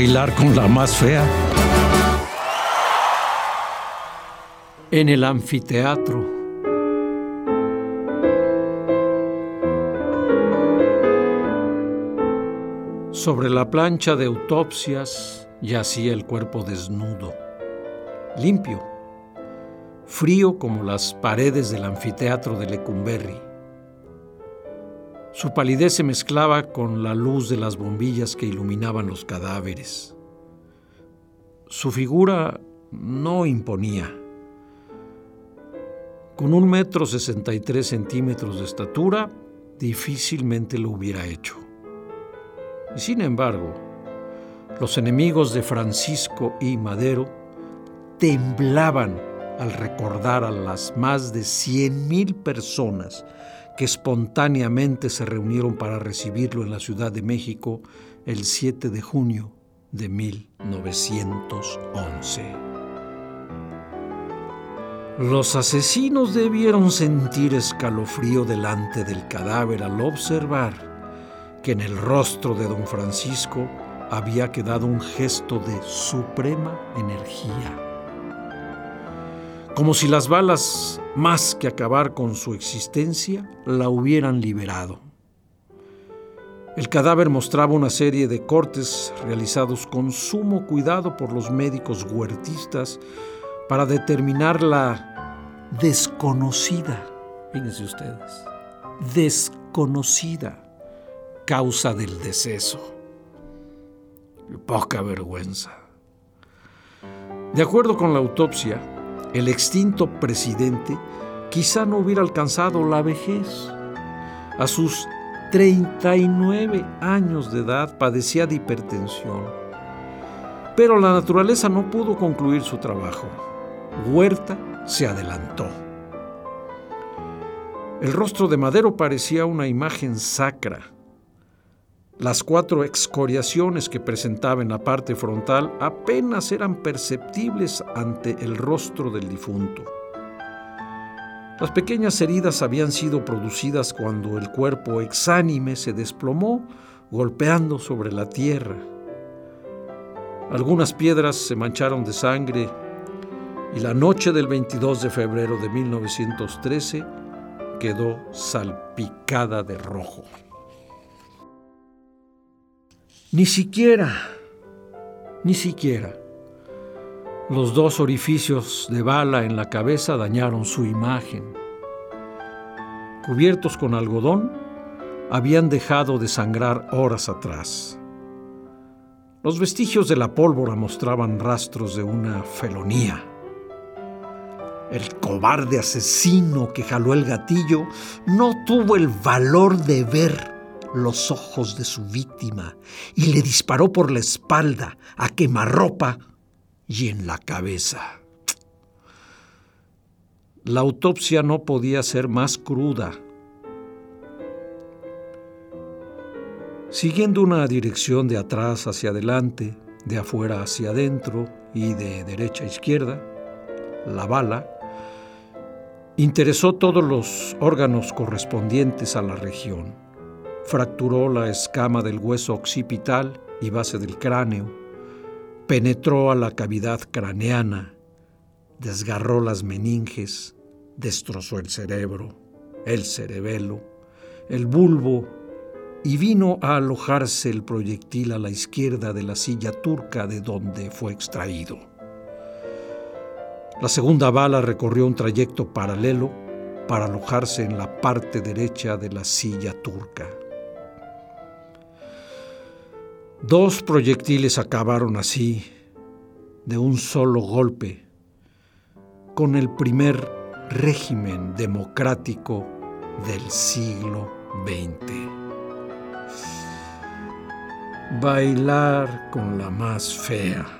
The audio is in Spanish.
Bailar con la más fea. En el anfiteatro. Sobre la plancha de autopsias yacía el cuerpo desnudo, limpio, frío como las paredes del anfiteatro de Lecumberri. Su palidez se mezclaba con la luz de las bombillas que iluminaban los cadáveres. Su figura no imponía. Con un metro sesenta y tres centímetros de estatura, difícilmente lo hubiera hecho. Sin embargo, los enemigos de Francisco y Madero temblaban al recordar a las más de 100.000 personas que espontáneamente se reunieron para recibirlo en la Ciudad de México el 7 de junio de 1911. Los asesinos debieron sentir escalofrío delante del cadáver al observar que en el rostro de don Francisco había quedado un gesto de suprema energía. Como si las balas, más que acabar con su existencia, la hubieran liberado. El cadáver mostraba una serie de cortes realizados con sumo cuidado por los médicos huertistas para determinar la desconocida, fíjense ustedes, desconocida causa del deceso. Poca vergüenza. De acuerdo con la autopsia, el extinto presidente quizá no hubiera alcanzado la vejez. A sus 39 años de edad padecía de hipertensión. Pero la naturaleza no pudo concluir su trabajo. Huerta se adelantó. El rostro de Madero parecía una imagen sacra, las cuatro excoriaciones que presentaba en la parte frontal apenas eran perceptibles ante el rostro del difunto. Las pequeñas heridas habían sido producidas cuando el cuerpo exánime se desplomó golpeando sobre la tierra. Algunas piedras se mancharon de sangre y la noche del 22 de febrero de 1913 quedó salpicada de rojo. Ni siquiera, ni siquiera. Los dos orificios de bala en la cabeza dañaron su imagen. Cubiertos con algodón, habían dejado de sangrar horas atrás. Los vestigios de la pólvora mostraban rastros de una felonía. El cobarde asesino que jaló el gatillo no tuvo el valor de ver los ojos de su víctima y le disparó por la espalda a quemarropa y en la cabeza. La autopsia no podía ser más cruda. Siguiendo una dirección de atrás hacia adelante, de afuera hacia adentro y de derecha a izquierda, la bala interesó todos los órganos correspondientes a la región fracturó la escama del hueso occipital y base del cráneo, penetró a la cavidad craneana, desgarró las meninges, destrozó el cerebro, el cerebelo, el bulbo y vino a alojarse el proyectil a la izquierda de la silla turca de donde fue extraído. La segunda bala recorrió un trayecto paralelo para alojarse en la parte derecha de la silla turca. Dos proyectiles acabaron así, de un solo golpe, con el primer régimen democrático del siglo XX. Bailar con la más fea.